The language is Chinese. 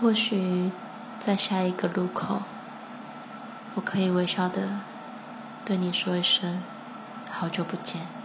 或许在下一个路口我可以微笑的对你说一声好久不见。